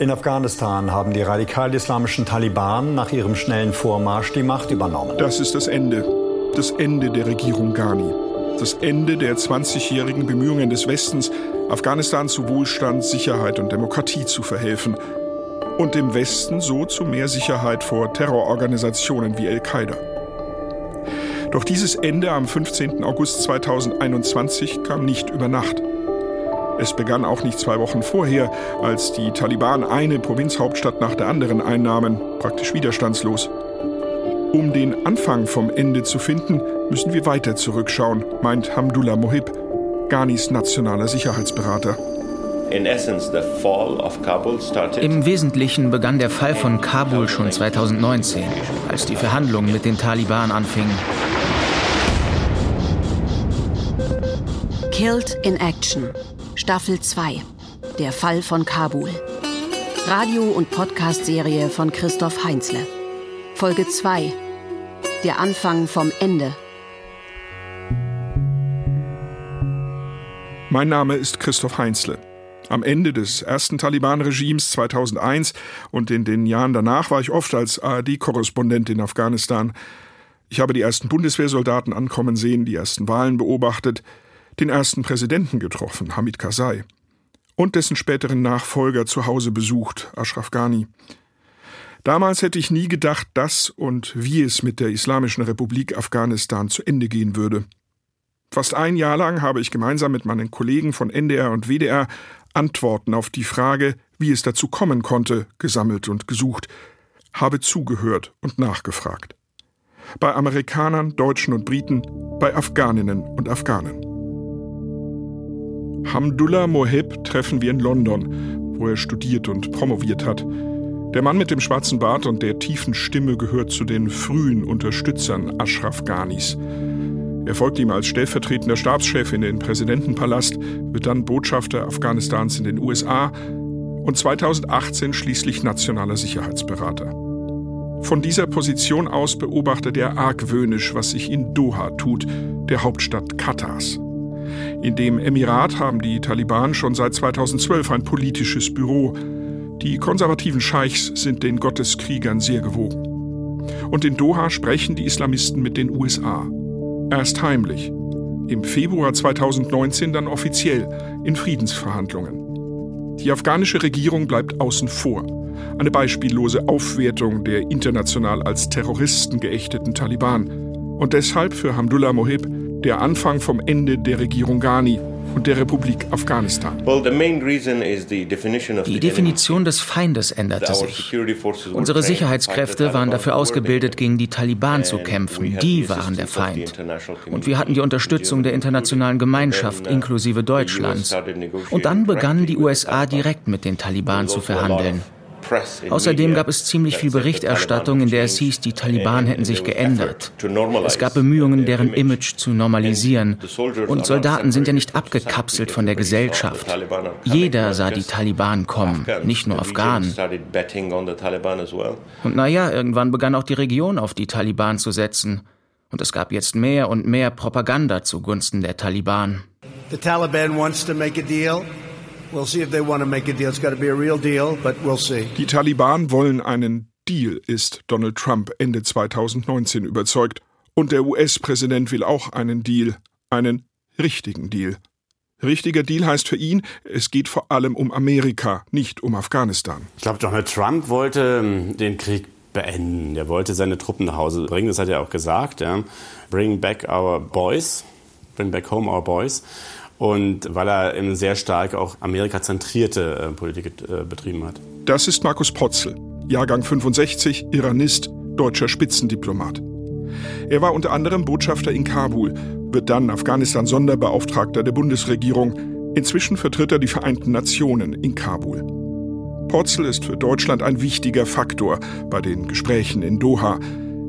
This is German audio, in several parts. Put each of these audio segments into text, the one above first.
In Afghanistan haben die radikal-islamischen Taliban nach ihrem schnellen Vormarsch die Macht übernommen. Das ist das Ende. Das Ende der Regierung Ghani. Das Ende der 20-jährigen Bemühungen des Westens, Afghanistan zu Wohlstand, Sicherheit und Demokratie zu verhelfen. Und dem Westen so zu mehr Sicherheit vor Terrororganisationen wie Al-Qaida. Doch dieses Ende am 15. August 2021 kam nicht über Nacht. Es begann auch nicht zwei Wochen vorher, als die Taliban eine Provinzhauptstadt nach der anderen einnahmen, praktisch widerstandslos. Um den Anfang vom Ende zu finden, müssen wir weiter zurückschauen, meint Hamdullah Mohib, Ghanis nationaler Sicherheitsberater. Im Wesentlichen begann der Fall von Kabul schon 2019, als die Verhandlungen mit den Taliban anfingen. Killed in Action Staffel 2 Der Fall von Kabul. Radio- und Podcast-Serie von Christoph Heinzle. Folge 2 Der Anfang vom Ende. Mein Name ist Christoph Heinzle. Am Ende des ersten Taliban-Regimes 2001 und in den Jahren danach war ich oft als ARD-Korrespondent in Afghanistan. Ich habe die ersten Bundeswehrsoldaten ankommen sehen, die ersten Wahlen beobachtet, den ersten Präsidenten getroffen, Hamid Karzai, und dessen späteren Nachfolger zu Hause besucht, Ashraf Ghani. Damals hätte ich nie gedacht, dass und wie es mit der Islamischen Republik Afghanistan zu Ende gehen würde. Fast ein Jahr lang habe ich gemeinsam mit meinen Kollegen von NDR und WDR Antworten auf die Frage, wie es dazu kommen konnte, gesammelt und gesucht, habe zugehört und nachgefragt. Bei Amerikanern, Deutschen und Briten, bei Afghaninnen und Afghanen. Hamdullah Moheb treffen wir in London, wo er studiert und promoviert hat. Der Mann mit dem schwarzen Bart und der tiefen Stimme gehört zu den frühen Unterstützern Ashraf Ghanis. Er folgt ihm als stellvertretender Stabschef in den Präsidentenpalast, wird dann Botschafter Afghanistans in den USA und 2018 schließlich nationaler Sicherheitsberater. Von dieser Position aus beobachtet er argwöhnisch, was sich in Doha tut, der Hauptstadt Katars. In dem Emirat haben die Taliban schon seit 2012 ein politisches Büro. Die konservativen Scheichs sind den Gotteskriegern sehr gewogen. Und in Doha sprechen die Islamisten mit den USA. Erst heimlich. Im Februar 2019 dann offiziell in Friedensverhandlungen. Die afghanische Regierung bleibt außen vor. Eine beispiellose Aufwertung der international als Terroristen geächteten Taliban. Und deshalb für Hamdullah Mohib der Anfang vom Ende der Regierung Ghani und der Republik Afghanistan. Die Definition des Feindes änderte sich. Unsere Sicherheitskräfte waren dafür ausgebildet, gegen die Taliban zu kämpfen. Die waren der Feind. Und wir hatten die Unterstützung der internationalen Gemeinschaft inklusive Deutschlands. Und dann begannen die USA direkt mit den Taliban zu verhandeln. Außerdem gab es ziemlich viel Berichterstattung, in der es hieß, die Taliban hätten sich geändert. Es gab Bemühungen, deren Image zu normalisieren. Und Soldaten sind ja nicht abgekapselt von der Gesellschaft. Jeder sah die Taliban kommen, nicht nur Afghanen. Und naja, irgendwann begann auch die Region auf die Taliban zu setzen. Und es gab jetzt mehr und mehr Propaganda zugunsten der Taliban. The Taliban wants to make a deal. Die Taliban wollen einen Deal, ist Donald Trump Ende 2019 überzeugt. Und der US-Präsident will auch einen Deal, einen richtigen Deal. Richtiger Deal heißt für ihn, es geht vor allem um Amerika, nicht um Afghanistan. Ich glaube, Donald Trump wollte ähm, den Krieg beenden. Er wollte seine Truppen nach Hause bringen, das hat er auch gesagt. Ja. Bring back our boys, bring back home our boys und weil er eben sehr stark auch Amerika-zentrierte äh, Politik äh, betrieben hat. Das ist Markus Potzel, Jahrgang 65, Iranist, deutscher Spitzendiplomat. Er war unter anderem Botschafter in Kabul, wird dann Afghanistan-Sonderbeauftragter der Bundesregierung. Inzwischen vertritt er die Vereinten Nationen in Kabul. Potzel ist für Deutschland ein wichtiger Faktor bei den Gesprächen in Doha.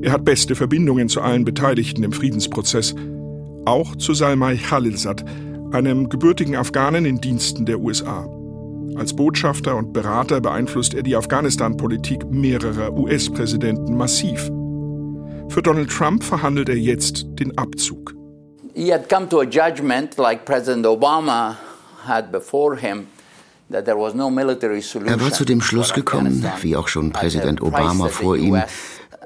Er hat beste Verbindungen zu allen Beteiligten im Friedensprozess. Auch zu Salmai Khalilzad, einem gebürtigen Afghanen in Diensten der USA. Als Botschafter und Berater beeinflusst er die Afghanistan-Politik mehrerer US-Präsidenten massiv. Für Donald Trump verhandelt er jetzt den Abzug. He had come to a judgment like President Obama had before him Er war zu dem Schluss gekommen, wie auch schon Präsident Obama vor ihm,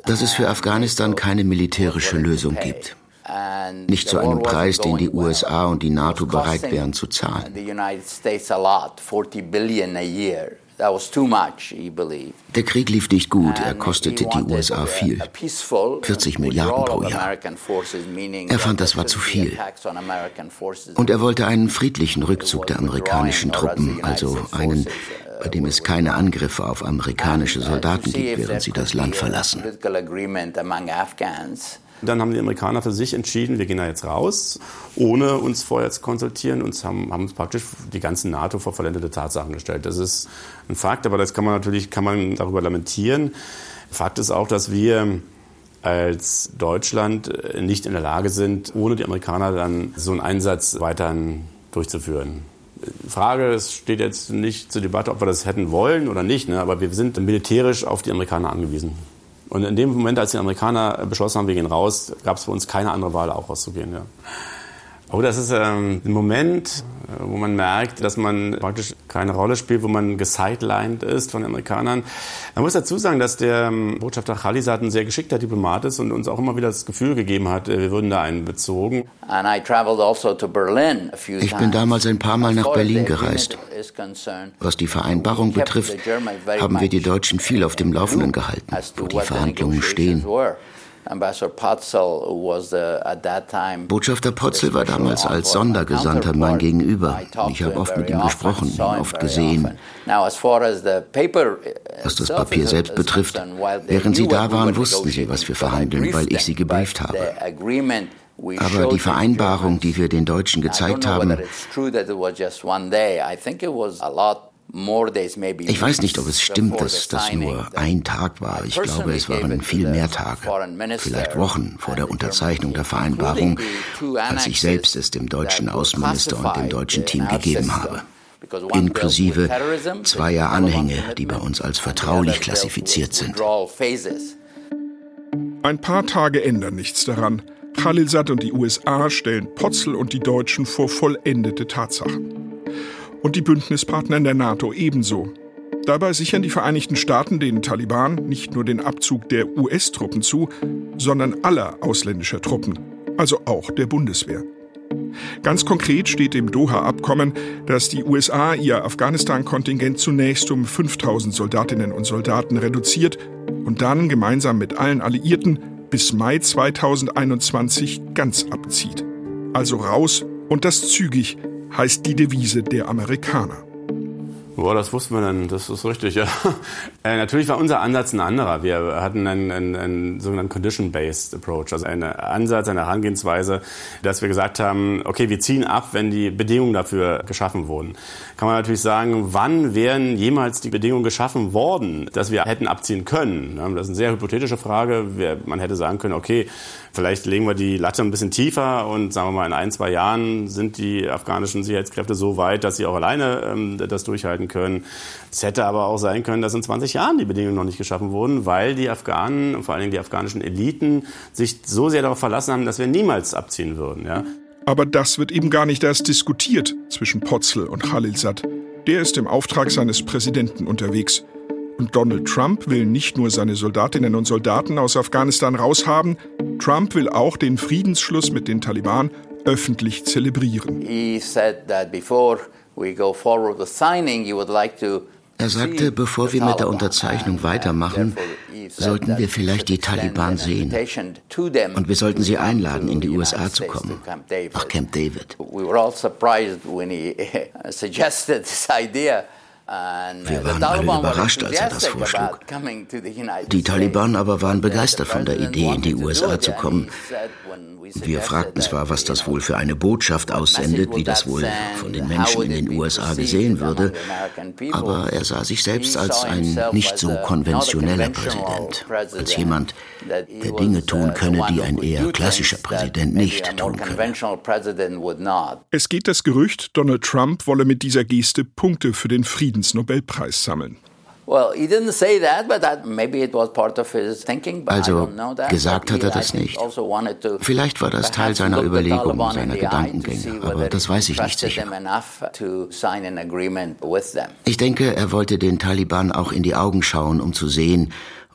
dass es für Afghanistan keine militärische Lösung gibt. Nicht zu einem Preis, den die USA und die NATO bereit wären zu zahlen. Der Krieg lief nicht gut, er kostete die USA viel. 40 Milliarden pro Jahr. Er fand, das war zu viel. Und er wollte einen friedlichen Rückzug der amerikanischen Truppen, also einen, bei dem es keine Angriffe auf amerikanische Soldaten gibt, während sie das Land verlassen. Dann haben die Amerikaner für sich entschieden, wir gehen da jetzt raus, ohne uns vorher zu konsultieren und haben, haben uns praktisch die ganzen NATO vor vollendete Tatsachen gestellt. Das ist ein Fakt, aber das kann man natürlich kann man darüber lamentieren. Fakt ist auch, dass wir als Deutschland nicht in der Lage sind, ohne die Amerikaner dann so einen Einsatz weiterhin durchzuführen. Frage, es steht jetzt nicht zur Debatte, ob wir das hätten wollen oder nicht, ne? aber wir sind militärisch auf die Amerikaner angewiesen. Und in dem Moment, als die Amerikaner beschlossen haben, wir gehen raus, gab es für uns keine andere Wahl, auch rauszugehen. Ja. Oh, das ist ähm, ein Moment, äh, wo man merkt, dass man praktisch keine Rolle spielt, wo man gesidelined ist von den Amerikanern. Man muss dazu sagen, dass der ähm, Botschafter Khalisat ein sehr geschickter Diplomat ist und uns auch immer wieder das Gefühl gegeben hat, äh, wir würden da einbezogen. Also ich bin damals ein paar Mal nach Berlin gereist. Was die Vereinbarung betrifft, haben wir die Deutschen viel auf dem Laufenden gehalten, wo die Verhandlungen stehen. Botschafter Potzel war damals als Sondergesandter mein Gegenüber. Ich habe oft mit ihm gesprochen, oft gesehen. Was das Papier selbst betrifft, während Sie da waren, wussten Sie, was wir verhandeln, weil ich Sie gebrieft habe. Aber die Vereinbarung, die wir den Deutschen gezeigt haben, ich weiß nicht, ob es stimmt, dass das nur ein Tag war. Ich glaube, es waren viel mehr Tage, vielleicht Wochen vor der Unterzeichnung der Vereinbarung, als ich selbst es dem deutschen Außenminister und dem deutschen Team gegeben habe. Inklusive zweier Anhänge, die bei uns als vertraulich klassifiziert sind. Ein paar Tage ändern nichts daran. Khalilzad und die USA stellen Potzel und die Deutschen vor vollendete Tatsachen und die Bündnispartner in der NATO ebenso. Dabei sichern die Vereinigten Staaten den Taliban nicht nur den Abzug der US-Truppen zu, sondern aller ausländischer Truppen, also auch der Bundeswehr. Ganz konkret steht im Doha-Abkommen, dass die USA ihr Afghanistan-Kontingent zunächst um 5000 Soldatinnen und Soldaten reduziert und dann gemeinsam mit allen Alliierten bis Mai 2021 ganz abzieht. Also raus und das zügig, heißt die Devise der Amerikaner. Boah, das wussten wir dann, das ist richtig, ja. Äh, natürlich war unser Ansatz ein anderer. Wir hatten einen, einen, einen sogenannten Condition-Based Approach, also einen Ansatz, eine Herangehensweise, dass wir gesagt haben, okay, wir ziehen ab, wenn die Bedingungen dafür geschaffen wurden. Kann man natürlich sagen, wann wären jemals die Bedingungen geschaffen worden, dass wir hätten abziehen können? Das ist eine sehr hypothetische Frage. Man hätte sagen können, okay, Vielleicht legen wir die Latte ein bisschen tiefer und sagen wir mal, in ein, zwei Jahren sind die afghanischen Sicherheitskräfte so weit, dass sie auch alleine ähm, das durchhalten können. Es hätte aber auch sein können, dass in 20 Jahren die Bedingungen noch nicht geschaffen wurden, weil die Afghanen und vor allen Dingen die afghanischen Eliten sich so sehr darauf verlassen haben, dass wir niemals abziehen würden. Ja? Aber das wird eben gar nicht erst diskutiert zwischen Potzel und Khalilzad. Der ist im Auftrag seines Präsidenten unterwegs. Und Donald Trump will nicht nur seine Soldatinnen und Soldaten aus Afghanistan raushaben, Trump will auch den Friedensschluss mit den Taliban öffentlich zelebrieren. He said that before we go forward with signing, he would like to er sagte, bevor wir mit der Unterzeichnung weitermachen, sollten wir vielleicht die Taliban sehen. Und wir sollten sie einladen, in die USA zu kommen, nach Camp David. Wir waren alle überrascht, als er das vorschlug. Die Taliban aber waren begeistert von der Idee, in die USA zu kommen. Wir fragten zwar, was das wohl für eine Botschaft aussendet, wie das wohl von den Menschen in den USA gesehen würde, aber er sah sich selbst als ein nicht so konventioneller Präsident, als jemand, der Dinge tun könne, die ein eher klassischer Präsident nicht tun könne. Es geht das Gerücht, Donald Trump wolle mit dieser Geste Punkte für den Friedensnobelpreis sammeln. Also gesagt hat er das nicht. Also Vielleicht war das Teil seiner Überlegungen, seiner Gedankengänge, aber das weiß ich nicht sicher. Ich denke, er wollte den Taliban auch in die Augen schauen, um zu sehen,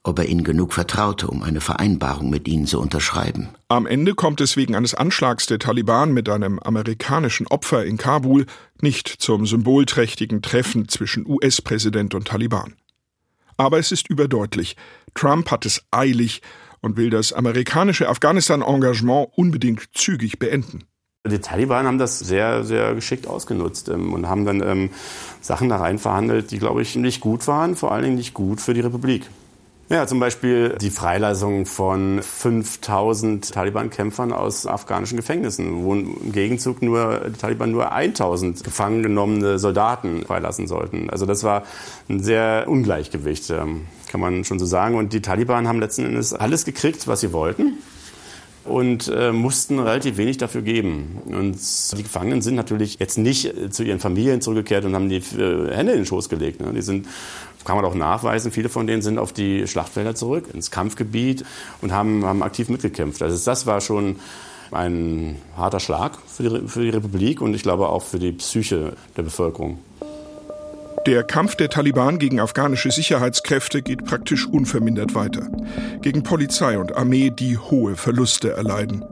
ob er ihnen genug vertraute, um eine Vereinbarung mit ihnen zu unterschreiben. Am Ende kommt es wegen eines Anschlags der Taliban mit einem amerikanischen Opfer in Kabul nicht zum symbolträchtigen Treffen zwischen US-Präsident und Taliban. Aber es ist überdeutlich, Trump hat es eilig und will das amerikanische Afghanistan-Engagement unbedingt zügig beenden. Die Taliban haben das sehr, sehr geschickt ausgenutzt ähm, und haben dann ähm, Sachen da rein verhandelt, die, glaube ich, nicht gut waren, vor allen Dingen nicht gut für die Republik. Ja, zum Beispiel die Freilassung von 5000 Taliban-Kämpfern aus afghanischen Gefängnissen, wo im Gegenzug nur die Taliban nur 1000 gefangen genommene Soldaten freilassen sollten. Also das war ein sehr Ungleichgewicht, ähm, kann man schon so sagen. Und die Taliban haben letzten Endes alles gekriegt, was sie wollten und äh, mussten relativ wenig dafür geben. Und die Gefangenen sind natürlich jetzt nicht zu ihren Familien zurückgekehrt und haben die äh, Hände in den Schoß gelegt. Ne? Die sind kann man auch nachweisen, viele von denen sind auf die Schlachtfelder zurück, ins Kampfgebiet und haben, haben aktiv mitgekämpft. Also das war schon ein harter Schlag für die, für die Republik und ich glaube auch für die Psyche der Bevölkerung. Der Kampf der Taliban gegen afghanische Sicherheitskräfte geht praktisch unvermindert weiter. Gegen Polizei und Armee, die hohe Verluste erleiden.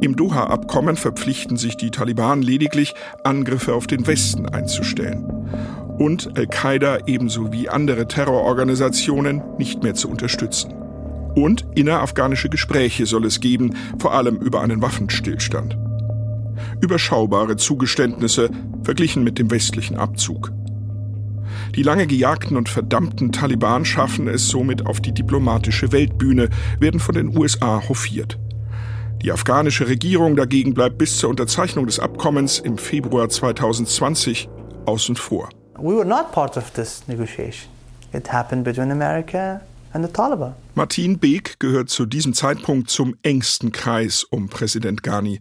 Im Doha-Abkommen verpflichten sich die Taliban lediglich, Angriffe auf den Westen einzustellen und Al-Qaida ebenso wie andere Terrororganisationen nicht mehr zu unterstützen. Und innerafghanische Gespräche soll es geben, vor allem über einen Waffenstillstand. Überschaubare Zugeständnisse verglichen mit dem westlichen Abzug. Die lange gejagten und verdammten Taliban schaffen es somit auf die diplomatische Weltbühne, werden von den USA hofiert. Die afghanische Regierung dagegen bleibt bis zur Unterzeichnung des Abkommens im Februar 2020 außen vor. We were not part of this negotiation. It happened between America and the Taliban. Martin Beek gehört zu diesem Zeitpunkt zum engsten Kreis um Präsident Ghani.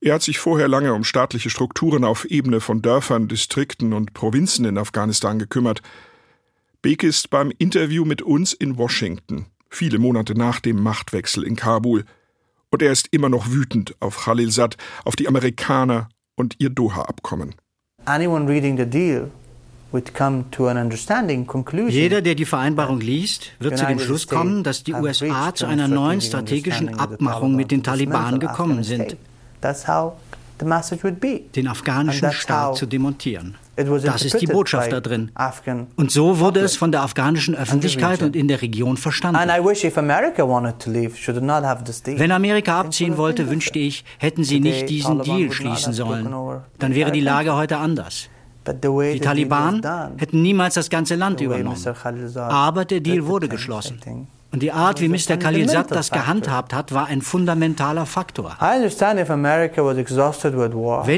Er hat sich vorher lange um staatliche Strukturen auf Ebene von Dörfern, Distrikten und Provinzen in Afghanistan gekümmert. Beek ist beim Interview mit uns in Washington, viele Monate nach dem Machtwechsel in Kabul. Und er ist immer noch wütend auf Khalilzad, auf die Amerikaner und ihr Doha-Abkommen. Anyone reading the deal jeder, der die Vereinbarung liest, wird zu dem Schluss kommen, dass die USA zu einer neuen strategischen Abmachung mit den Taliban gekommen sind, den afghanischen Staat zu demontieren. Das ist die Botschaft da drin. Und so wurde es von der afghanischen Öffentlichkeit und in der Region verstanden. Wenn Amerika abziehen wollte, wünschte ich, hätten sie nicht diesen Deal schließen sollen. Dann wäre die Lage heute anders. Die Taliban hätten niemals das ganze Land übernommen. Aber der Deal wurde geschlossen. Und die Art, wie Mr. Khalilzad das gehandhabt hat, war ein fundamentaler Faktor. Wenn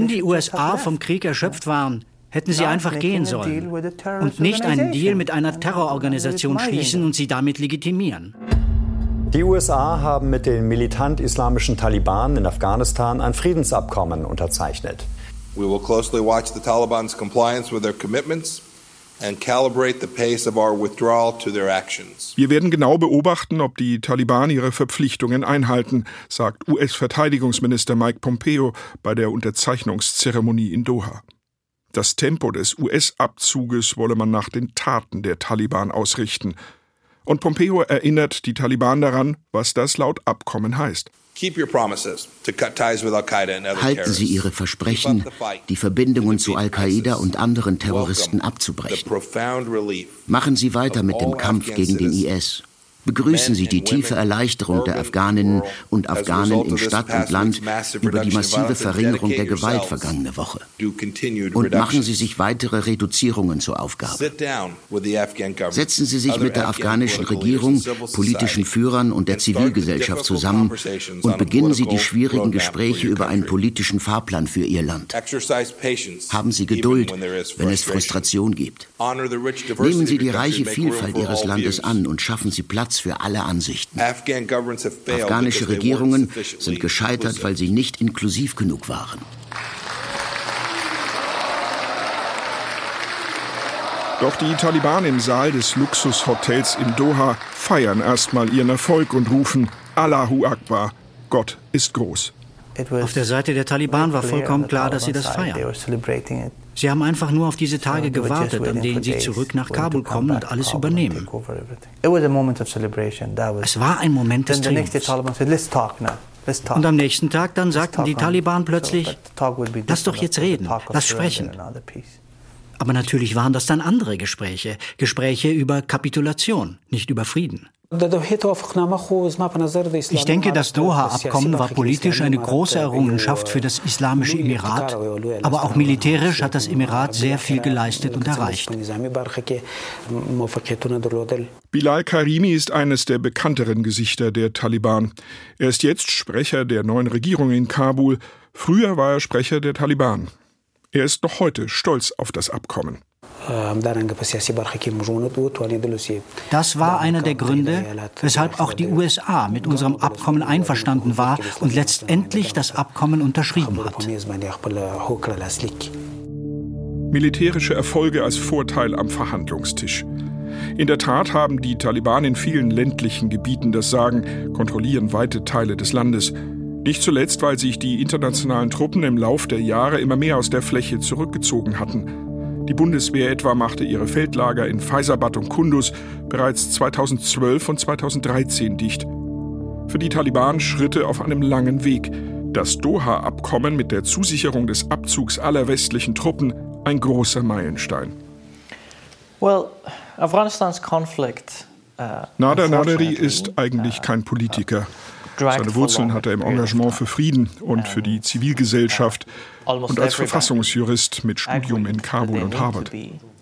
die USA vom Krieg erschöpft waren, hätten sie einfach gehen sollen und nicht einen Deal mit einer Terrororganisation schließen und sie damit legitimieren. Die USA haben mit den militant-islamischen Taliban in Afghanistan ein Friedensabkommen unterzeichnet. We will closely watch the Taliban's compliance with their commitments. Wir werden genau beobachten, ob die Taliban ihre Verpflichtungen einhalten, sagt US-Verteidigungsminister Mike Pompeo bei der Unterzeichnungszeremonie in Doha. Das Tempo des US-Abzuges wolle man nach den Taten der Taliban ausrichten. Und Pompeo erinnert die Taliban daran, was das laut Abkommen heißt. Halten Sie Ihre Versprechen, die Verbindungen zu Al-Qaida und anderen Terroristen abzubrechen. Machen Sie weiter mit dem Kampf gegen den IS begrüßen Sie die tiefe Erleichterung der Afghaninnen und Afghanen in Stadt und Land über die massive Verringerung der Gewalt vergangene Woche. Und machen Sie sich weitere Reduzierungen zur Aufgabe. Setzen Sie sich mit der afghanischen Regierung, politischen Führern und der Zivilgesellschaft zusammen und beginnen Sie die schwierigen Gespräche über einen politischen Fahrplan für Ihr Land. Haben Sie Geduld, wenn es Frustration gibt. Nehmen Sie die reiche Vielfalt Ihres Landes an und schaffen Sie Platz Platz für alle Ansichten. Afghanische Regierungen sind gescheitert, weil sie nicht inklusiv genug waren. Doch die Taliban im Saal des Luxushotels in Doha feiern erstmal ihren Erfolg und rufen Allahu Akbar, Gott ist groß. Auf der Seite der Taliban war vollkommen klar, dass sie das feiern. Sie haben einfach nur auf diese Tage gewartet, an denen sie zurück nach Kabul kommen und alles übernehmen. Es war ein Moment des Triumphs. Und am nächsten Tag dann sagten die Taliban plötzlich, lass doch jetzt reden, lass sprechen. Aber natürlich waren das dann andere Gespräche, Gespräche über Kapitulation, nicht über Frieden. Ich denke, das Doha-Abkommen war politisch eine große Errungenschaft für das Islamische Emirat, aber auch militärisch hat das Emirat sehr viel geleistet und erreicht. Bilal Karimi ist eines der bekannteren Gesichter der Taliban. Er ist jetzt Sprecher der neuen Regierung in Kabul. Früher war er Sprecher der Taliban. Er ist noch heute stolz auf das Abkommen. Das war einer der Gründe, weshalb auch die USA mit unserem Abkommen einverstanden war und letztendlich das Abkommen unterschrieben hat. Militärische Erfolge als Vorteil am Verhandlungstisch. In der Tat haben die Taliban in vielen ländlichen Gebieten das Sagen, kontrollieren weite Teile des Landes. Nicht zuletzt, weil sich die internationalen Truppen im Lauf der Jahre immer mehr aus der Fläche zurückgezogen hatten. Die Bundeswehr etwa machte ihre Feldlager in Faisabad und Kunduz bereits 2012 und 2013 dicht. Für die Taliban Schritte auf einem langen Weg. Das Doha-Abkommen mit der Zusicherung des Abzugs aller westlichen Truppen ein großer Meilenstein. Well, Afghanistans conflict uh, Nader Naderi ist eigentlich uh, kein Politiker. Seine Wurzeln hat er im Engagement für Frieden und für die Zivilgesellschaft und als Verfassungsjurist mit Studium in Kabul und Harvard.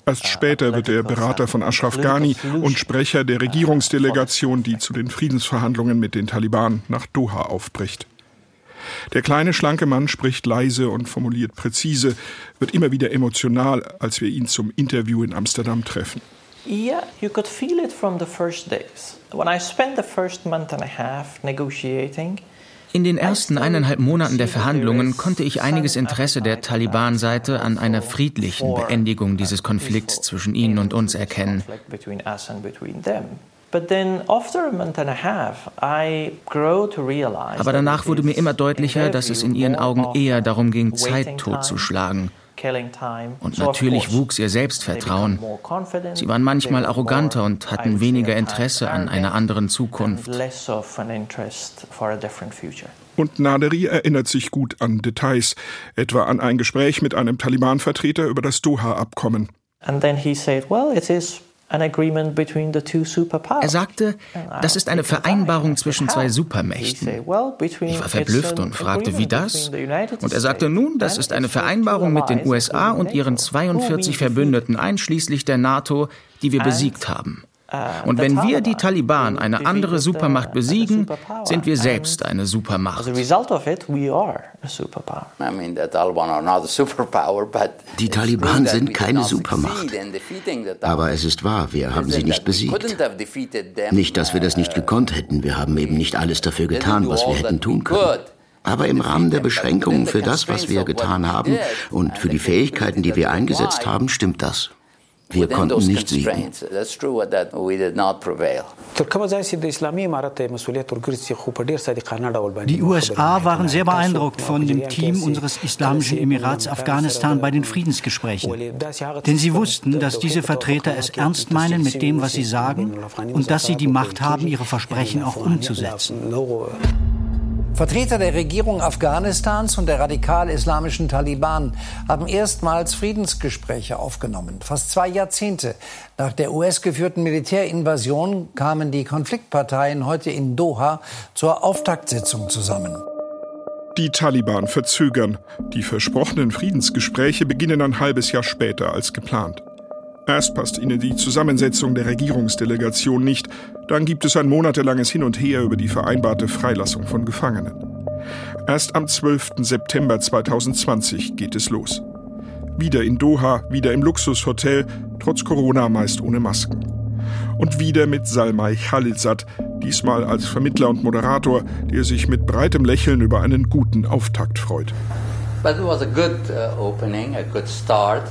Erst später wird er Berater von Ashraf Ghani und Sprecher der Regierungsdelegation, die zu den Friedensverhandlungen mit den Taliban nach Doha aufbricht. Der kleine, schlanke Mann spricht leise und formuliert präzise, wird immer wieder emotional, als wir ihn zum Interview in Amsterdam treffen. Yeah, you could feel it from the first days. When I spent the first month and a half negotiating, in den ersten eineinhalb Monaten der Verhandlungen konnte ich einiges Interesse der Taliban-Seite an einer friedlichen Beendigung dieses Konflikts zwischen ihnen und uns erkennen. Aber danach wurde mir immer deutlicher, dass es in ihren Augen eher darum ging, Zeit totzuschlagen und natürlich wuchs ihr Selbstvertrauen. Sie waren manchmal arroganter und hatten weniger Interesse an einer anderen Zukunft. Und Naderi erinnert sich gut an Details, etwa an ein Gespräch mit einem Taliban-Vertreter über das Doha-Abkommen. And then he said, well, it is er sagte, das ist eine Vereinbarung zwischen zwei Supermächten. Ich war verblüfft und fragte, wie das? Und er sagte, nun, das ist eine Vereinbarung mit den USA und ihren 42 Verbündeten einschließlich der NATO, die wir besiegt haben. Äh, Und wenn wir die Taliban, eine andere Supermacht, besiegen, sind wir selbst eine Supermacht. Die Taliban sind keine Supermacht. Aber es ist wahr, wir haben sie nicht besiegt. Nicht, dass wir das nicht gekonnt hätten. Wir haben eben nicht alles dafür getan, was wir hätten tun können. Aber im Rahmen der Beschränkungen für das, was wir getan haben und für die Fähigkeiten, die wir eingesetzt haben, stimmt das. Wir konnten nicht siegen. Die USA waren sehr beeindruckt von dem Team unseres Islamischen Emirats Afghanistan bei den Friedensgesprächen. Denn sie wussten, dass diese Vertreter es ernst meinen mit dem, was sie sagen und dass sie die Macht haben, ihre Versprechen auch umzusetzen. Vertreter der Regierung Afghanistans und der radikal-islamischen Taliban haben erstmals Friedensgespräche aufgenommen. Fast zwei Jahrzehnte nach der US-geführten Militärinvasion kamen die Konfliktparteien heute in Doha zur Auftaktsitzung zusammen. Die Taliban verzögern. Die versprochenen Friedensgespräche beginnen ein halbes Jahr später als geplant. Erst passt ihnen die Zusammensetzung der Regierungsdelegation nicht, dann gibt es ein monatelanges Hin und Her über die vereinbarte Freilassung von Gefangenen. Erst am 12. September 2020 geht es los. Wieder in Doha, wieder im Luxushotel, trotz Corona meist ohne Masken. Und wieder mit Salmai Khalilzad, diesmal als Vermittler und Moderator, der sich mit breitem Lächeln über einen guten Auftakt freut. But it was a good uh, opening, a good start.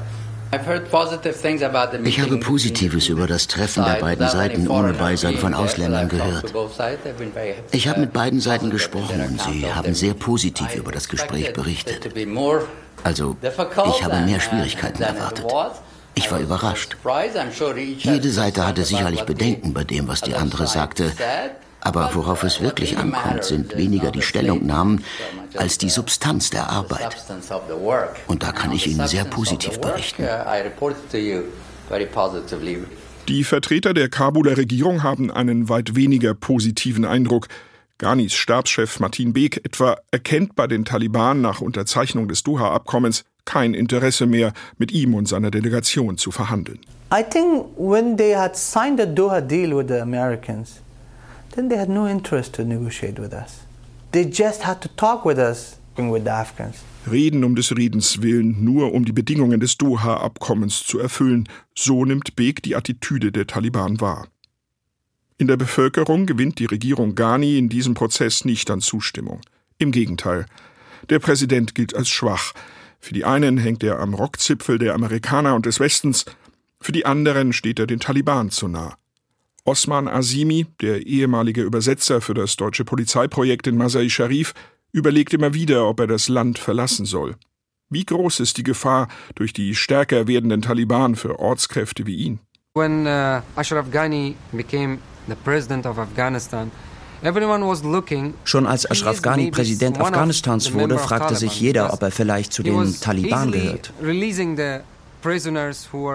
Ich habe Positives über das Treffen der beiden Seiten ohne Beisein von Ausländern gehört. Ich habe mit beiden Seiten gesprochen und sie haben sehr positiv über das Gespräch berichtet. Also, ich habe mehr Schwierigkeiten erwartet. Ich war überrascht. Jede Seite hatte sicherlich Bedenken bei dem, was die andere sagte. Aber worauf es wirklich ankommt, sind weniger die Stellungnahmen als die Substanz der Arbeit. Und da kann ich Ihnen sehr positiv berichten. Die Vertreter der Kabuler Regierung haben einen weit weniger positiven Eindruck. Ghanis Stabschef Martin Beek etwa erkennt bei den Taliban nach Unterzeichnung des Doha-Abkommens kein Interesse mehr, mit ihm und seiner Delegation zu verhandeln. I think when they had signed the Doha deal with the Americans, then they had no interest to negotiate with us. They just had to talk with us with the Afghans. Reden um des Redens willen, nur um die Bedingungen des Doha-Abkommens zu erfüllen, so nimmt Beek die Attitüde der Taliban wahr. In der Bevölkerung gewinnt die Regierung Ghani in diesem Prozess nicht an Zustimmung. Im Gegenteil. Der Präsident gilt als schwach. Für die einen hängt er am Rockzipfel der Amerikaner und des Westens, für die anderen steht er den Taliban zu nah. Osman Azimi, der ehemalige Übersetzer für das deutsche Polizeiprojekt in Masai Sharif, überlegt immer wieder, ob er das Land verlassen soll. Wie groß ist die Gefahr durch die stärker werdenden Taliban für Ortskräfte wie ihn? When uh, Ashraf Ghani became the president of Afghanistan, Schon als Ashraf Ghani Präsident Afghanistans wurde, fragte sich jeder, ob er vielleicht zu den Taliban gehört.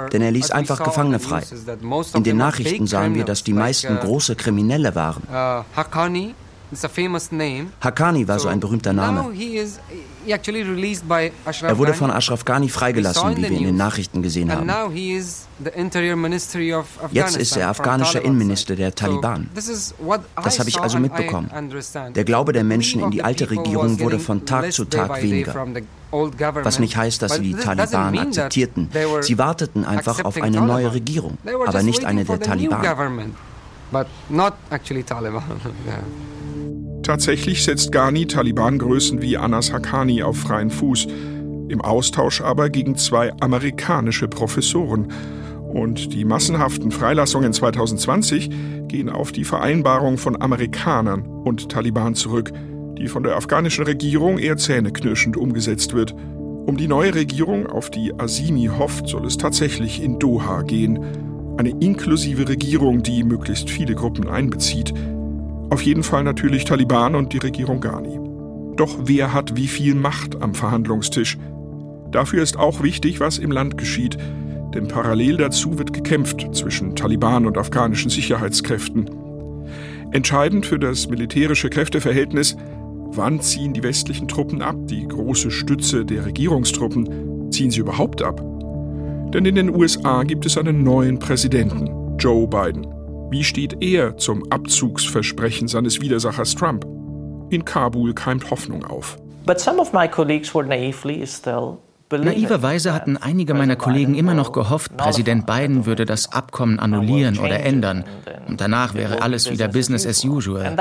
Denn er ließ einfach Gefangene frei. In den Nachrichten sahen wir, dass die meisten uh, große Kriminelle waren. Haqqani war so ein berühmter Name. Er wurde von Ashraf Ghani freigelassen, wie wir in den Nachrichten gesehen haben. Jetzt ist er afghanischer Innenminister der Taliban. Das habe ich also mitbekommen. Der Glaube der Menschen in die alte Regierung wurde von Tag zu Tag weniger. Was nicht heißt, dass sie die Taliban akzeptierten. Sie warteten einfach auf eine neue Regierung, aber nicht eine der Taliban. Tatsächlich setzt Ghani Taliban-Größen wie Anas Haqqani auf freien Fuß, im Austausch aber gegen zwei amerikanische Professoren. Und die massenhaften Freilassungen 2020 gehen auf die Vereinbarung von Amerikanern und Taliban zurück, die von der afghanischen Regierung eher zähneknirschend umgesetzt wird. Um die neue Regierung, auf die Asimi hofft, soll es tatsächlich in Doha gehen. Eine inklusive Regierung, die möglichst viele Gruppen einbezieht, auf jeden Fall natürlich Taliban und die Regierung Ghani. Doch wer hat wie viel Macht am Verhandlungstisch? Dafür ist auch wichtig, was im Land geschieht, denn parallel dazu wird gekämpft zwischen Taliban und afghanischen Sicherheitskräften. Entscheidend für das militärische Kräfteverhältnis, wann ziehen die westlichen Truppen ab, die große Stütze der Regierungstruppen, ziehen sie überhaupt ab? Denn in den USA gibt es einen neuen Präsidenten, Joe Biden. Wie steht er zum Abzugsversprechen seines Widersachers Trump? In Kabul keimt Hoffnung auf. Naiverweise hatten einige meiner Kollegen immer noch gehofft, Präsident Biden würde das Abkommen annullieren oder ändern. Und danach wäre alles wieder Business as usual. Also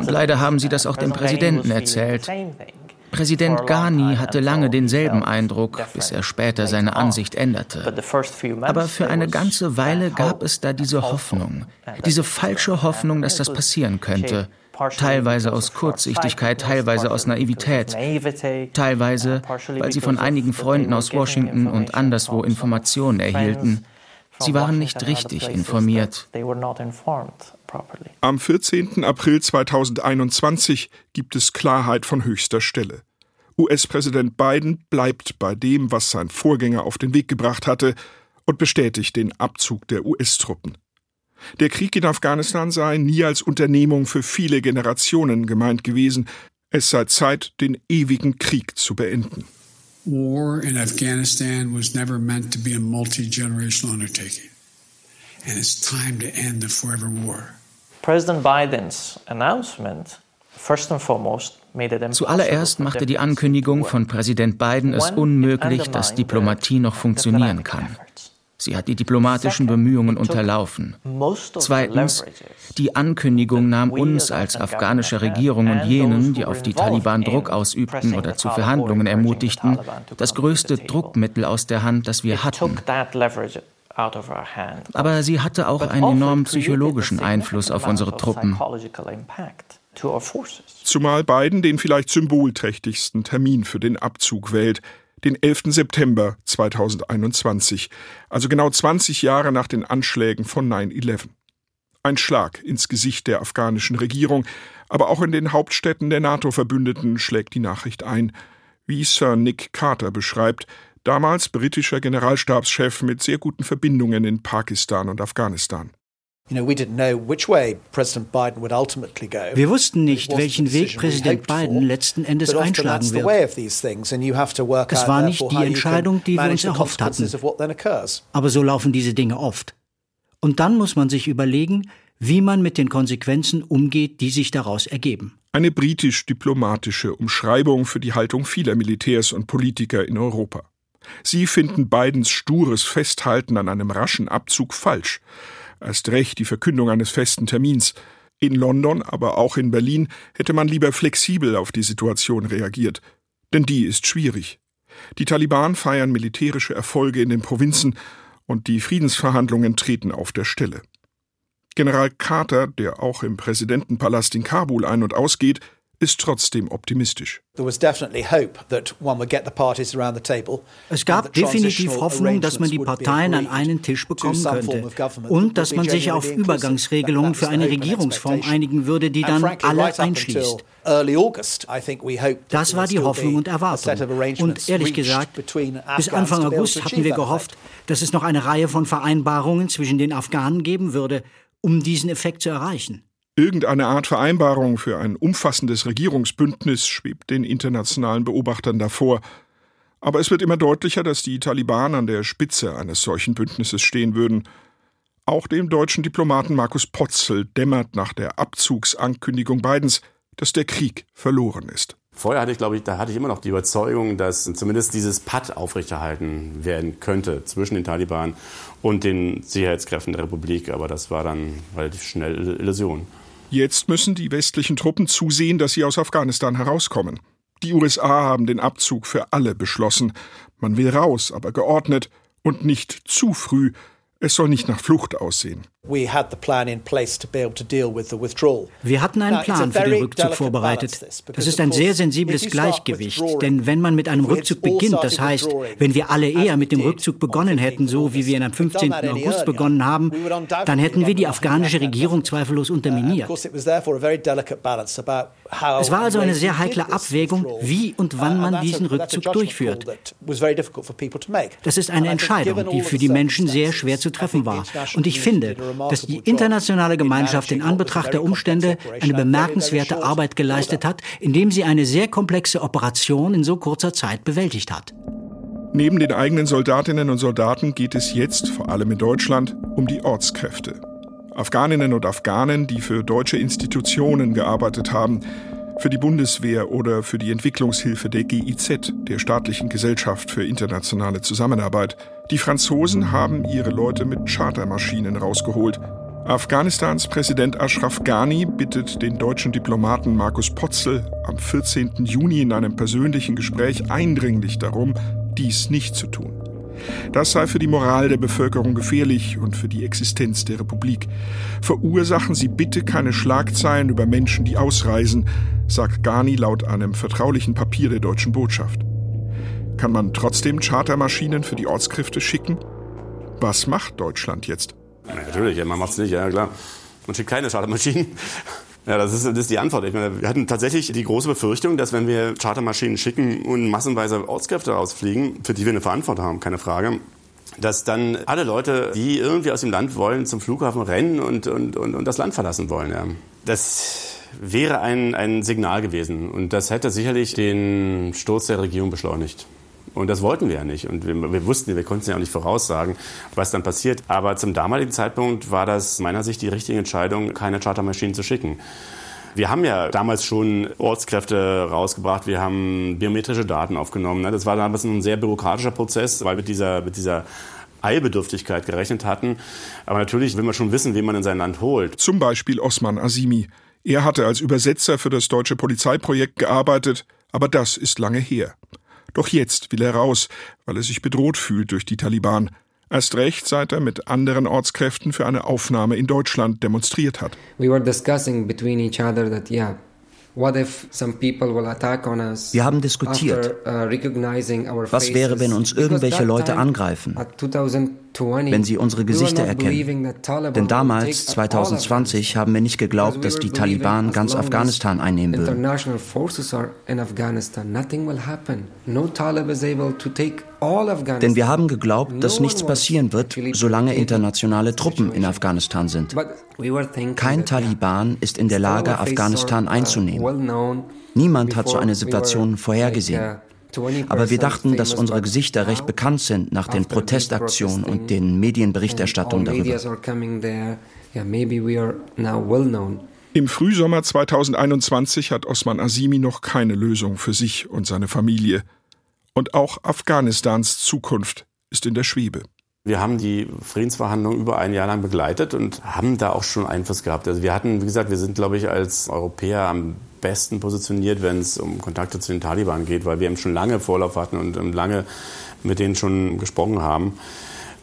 Und leider haben sie das auch dem Präsidenten erzählt. Präsident Ghani hatte lange denselben Eindruck, bis er später seine Ansicht änderte. Aber für eine ganze Weile gab es da diese Hoffnung, diese falsche Hoffnung, dass das passieren könnte. Teilweise aus Kurzsichtigkeit, teilweise aus Naivität, teilweise, weil sie von einigen Freunden aus Washington und anderswo Informationen erhielten. Sie waren nicht richtig informiert. Am 14. April 2021 gibt es Klarheit von höchster Stelle. US-Präsident Biden bleibt bei dem, was sein Vorgänger auf den Weg gebracht hatte, und bestätigt den Abzug der US-Truppen. Der Krieg in Afghanistan sei nie als Unternehmung für viele Generationen gemeint gewesen. Es sei Zeit, den ewigen Krieg zu beenden. War in Afghanistan was never meant to be a multi-generational undertaking. And it's time to end the forever war. President Biden's announcement, first and foremost, Zuallererst machte die Ankündigung von Präsident Biden es unmöglich, dass Diplomatie noch funktionieren kann. Sie hat die diplomatischen Bemühungen unterlaufen. Zweitens, die Ankündigung nahm uns als afghanische Regierung und jenen, die auf die Taliban Druck ausübten oder zu Verhandlungen ermutigten, das größte Druckmittel aus der Hand, das wir hatten. Aber sie hatte auch einen also enormen psychologischen Einfluss auf unsere Truppen. Zumal Biden den vielleicht symbolträchtigsten Termin für den Abzug wählt, den 11. September 2021, also genau 20 Jahre nach den Anschlägen von 9-11. Ein Schlag ins Gesicht der afghanischen Regierung, aber auch in den Hauptstädten der NATO-Verbündeten schlägt die Nachricht ein, wie Sir Nick Carter beschreibt, damals britischer Generalstabschef mit sehr guten Verbindungen in Pakistan und Afghanistan. Wir wussten nicht, welchen Weg Präsident Biden letzten Endes einschlagen wird. Es war nicht die Entscheidung, die wir uns erhofft hatten. Aber so laufen diese Dinge oft. Und dann muss man sich überlegen, wie man mit den Konsequenzen umgeht, die sich daraus ergeben. Eine britisch-diplomatische Umschreibung für die Haltung vieler Militärs und Politiker in Europa. Sie finden Bidens stures Festhalten an einem raschen Abzug falsch erst recht die Verkündung eines festen Termins. In London, aber auch in Berlin hätte man lieber flexibel auf die Situation reagiert. Denn die ist schwierig. Die Taliban feiern militärische Erfolge in den Provinzen und die Friedensverhandlungen treten auf der Stelle. General Carter, der auch im Präsidentenpalast in Kabul ein- und ausgeht, ist trotzdem optimistisch. Es gab definitiv Hoffnung, dass man die Parteien an einen Tisch bekommen könnte und dass man sich auf Übergangsregelungen für eine Regierungsform einigen würde, die dann alle einschließt. Das war die Hoffnung und Erwartung. Und ehrlich gesagt, bis Anfang August hatten wir gehofft, dass es noch eine Reihe von Vereinbarungen zwischen den Afghanen geben würde, um diesen Effekt zu erreichen. Irgendeine Art Vereinbarung für ein umfassendes Regierungsbündnis schwebt den internationalen Beobachtern davor. Aber es wird immer deutlicher, dass die Taliban an der Spitze eines solchen Bündnisses stehen würden. Auch dem deutschen Diplomaten Markus Potzel dämmert nach der Abzugsankündigung Bidens, dass der Krieg verloren ist. Vorher hatte ich, glaube ich, da hatte ich immer noch die Überzeugung, dass zumindest dieses Patt aufrechterhalten werden könnte zwischen den Taliban und den Sicherheitskräften der Republik. Aber das war dann relativ schnell Illusion. Jetzt müssen die westlichen Truppen zusehen, dass sie aus Afghanistan herauskommen. Die USA haben den Abzug für alle beschlossen. Man will raus, aber geordnet und nicht zu früh, es soll nicht nach Flucht aussehen. Wir hatten einen Plan für den Rückzug vorbereitet. Das ist ein sehr sensibles Gleichgewicht, denn wenn man mit einem Rückzug beginnt, das heißt, wenn wir alle eher mit dem Rückzug begonnen hätten, so wie wir ihn am 15. August begonnen haben, dann hätten wir die afghanische Regierung zweifellos unterminiert. Es war also eine sehr heikle Abwägung, wie und wann man diesen Rückzug durchführt. Das ist eine Entscheidung, die für die Menschen sehr schwer zu treffen war. Und ich finde, dass die internationale Gemeinschaft in Anbetracht der Umstände eine bemerkenswerte Arbeit geleistet hat, indem sie eine sehr komplexe Operation in so kurzer Zeit bewältigt hat. Neben den eigenen Soldatinnen und Soldaten geht es jetzt, vor allem in Deutschland, um die Ortskräfte. Afghaninnen und Afghanen, die für deutsche Institutionen gearbeitet haben, für die Bundeswehr oder für die Entwicklungshilfe der GIZ, der staatlichen Gesellschaft für internationale Zusammenarbeit. Die Franzosen haben ihre Leute mit Chartermaschinen rausgeholt. Afghanistans Präsident Ashraf Ghani bittet den deutschen Diplomaten Markus Potzel am 14. Juni in einem persönlichen Gespräch eindringlich darum, dies nicht zu tun. Das sei für die Moral der Bevölkerung gefährlich und für die Existenz der Republik. Verursachen Sie bitte keine Schlagzeilen über Menschen, die ausreisen, sagt Ghani laut einem vertraulichen Papier der deutschen Botschaft. Kann man trotzdem Chartermaschinen für die Ortskräfte schicken? Was macht Deutschland jetzt? Natürlich, man macht es nicht, ja klar. Man schickt keine Chartermaschinen. Ja, das ist, das ist die Antwort. Ich meine, wir hatten tatsächlich die große Befürchtung, dass wenn wir Chartermaschinen schicken und massenweise Ortskräfte rausfliegen, für die wir eine Verantwortung haben, keine Frage, dass dann alle Leute, die irgendwie aus dem Land wollen, zum Flughafen rennen und, und, und, und das Land verlassen wollen. Ja. Das wäre ein, ein Signal gewesen und das hätte sicherlich den Sturz der Regierung beschleunigt. Und das wollten wir ja nicht. Und wir, wir wussten, wir konnten ja auch nicht voraussagen, was dann passiert. Aber zum damaligen Zeitpunkt war das meiner Sicht die richtige Entscheidung, keine Chartermaschinen zu schicken. Wir haben ja damals schon Ortskräfte rausgebracht, wir haben biometrische Daten aufgenommen. Das war damals ein sehr bürokratischer Prozess, weil mit dieser, mit dieser Eilbedürftigkeit gerechnet hatten. Aber natürlich will man schon wissen, wen man in sein Land holt. Zum Beispiel Osman Asimi. Er hatte als Übersetzer für das deutsche Polizeiprojekt gearbeitet, aber das ist lange her. Doch jetzt will er raus, weil er sich bedroht fühlt durch die Taliban. Erst recht, seit er mit anderen Ortskräften für eine Aufnahme in Deutschland demonstriert hat. We were discussing between each other that yeah, wir haben diskutiert, uh, was wäre, wenn uns irgendwelche Leute angreifen, wenn sie unsere Gesichter erkennen. Denn damals, 2020, haben wir nicht geglaubt, dass die Taliban ganz Afghanistan einnehmen würden. Denn wir haben geglaubt, dass nichts passieren wird, solange internationale Truppen in Afghanistan sind. Kein Taliban ist in der Lage, Afghanistan einzunehmen. Niemand hat so eine Situation vorhergesehen. Aber wir dachten, dass unsere Gesichter recht bekannt sind nach den Protestaktionen und den Medienberichterstattungen darüber. Im Frühsommer 2021 hat Osman Asimi noch keine Lösung für sich und seine Familie. Und auch Afghanistans Zukunft ist in der Schwebe. Wir haben die Friedensverhandlungen über ein Jahr lang begleitet und haben da auch schon Einfluss gehabt. Also wir hatten, wie gesagt, wir sind, glaube ich, als Europäer am besten positioniert, wenn es um Kontakte zu den Taliban geht, weil wir eben schon lange Vorlauf hatten und, lange mit denen schon gesprochen haben.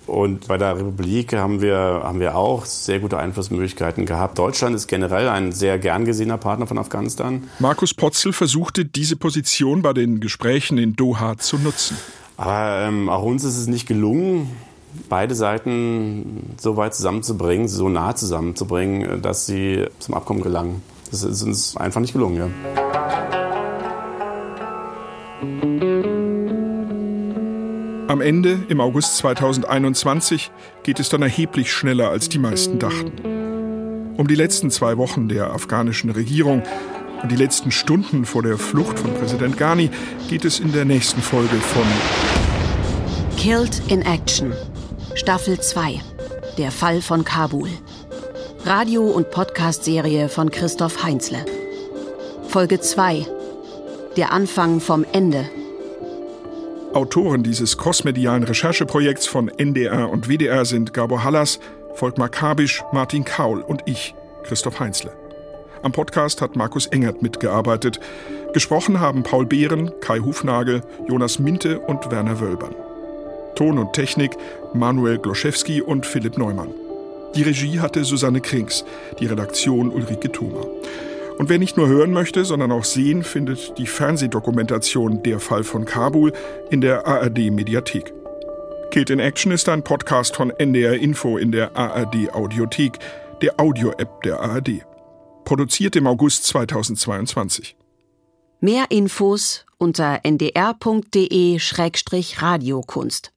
Und bei der Republik haben wir, haben wir auch sehr gute Einflussmöglichkeiten gehabt. Deutschland ist generell ein sehr gern gesehener Partner von Afghanistan. Markus Potzel versuchte, diese Position bei den Gesprächen in Doha zu nutzen. Aber ähm, auch uns ist es nicht gelungen, beide Seiten so weit zusammenzubringen, so nah zusammenzubringen, dass sie zum Abkommen gelangen. Das ist uns einfach nicht gelungen. Ja. Am Ende, im August 2021, geht es dann erheblich schneller, als die meisten dachten. Um die letzten zwei Wochen der afghanischen Regierung und die letzten Stunden vor der Flucht von Präsident Ghani geht es in der nächsten Folge von Killed in Action, Staffel 2, der Fall von Kabul. Radio- und Podcast-Serie von Christoph Heinzle. Folge 2. Der Anfang vom Ende. Autoren dieses crossmedialen Rechercheprojekts von NDR und WDR sind Gabor Hallas, Volkmar Kabisch, Martin Kaul und ich, Christoph Heinzle. Am Podcast hat Markus Engert mitgearbeitet. Gesprochen haben Paul Behren, Kai Hufnagel, Jonas Minte und Werner Wölbern. Ton und Technik Manuel Gloszewski und Philipp Neumann. Die Regie hatte Susanne Krings, die Redaktion Ulrike Thoma. Und wer nicht nur hören möchte, sondern auch sehen, findet die Fernsehdokumentation Der Fall von Kabul in der ARD Mediathek. Killed in Action ist ein Podcast von NDR Info in der ARD Audiothek, der Audio-App der ARD. Produziert im August 2022. Mehr Infos unter ndr.de-radiokunst.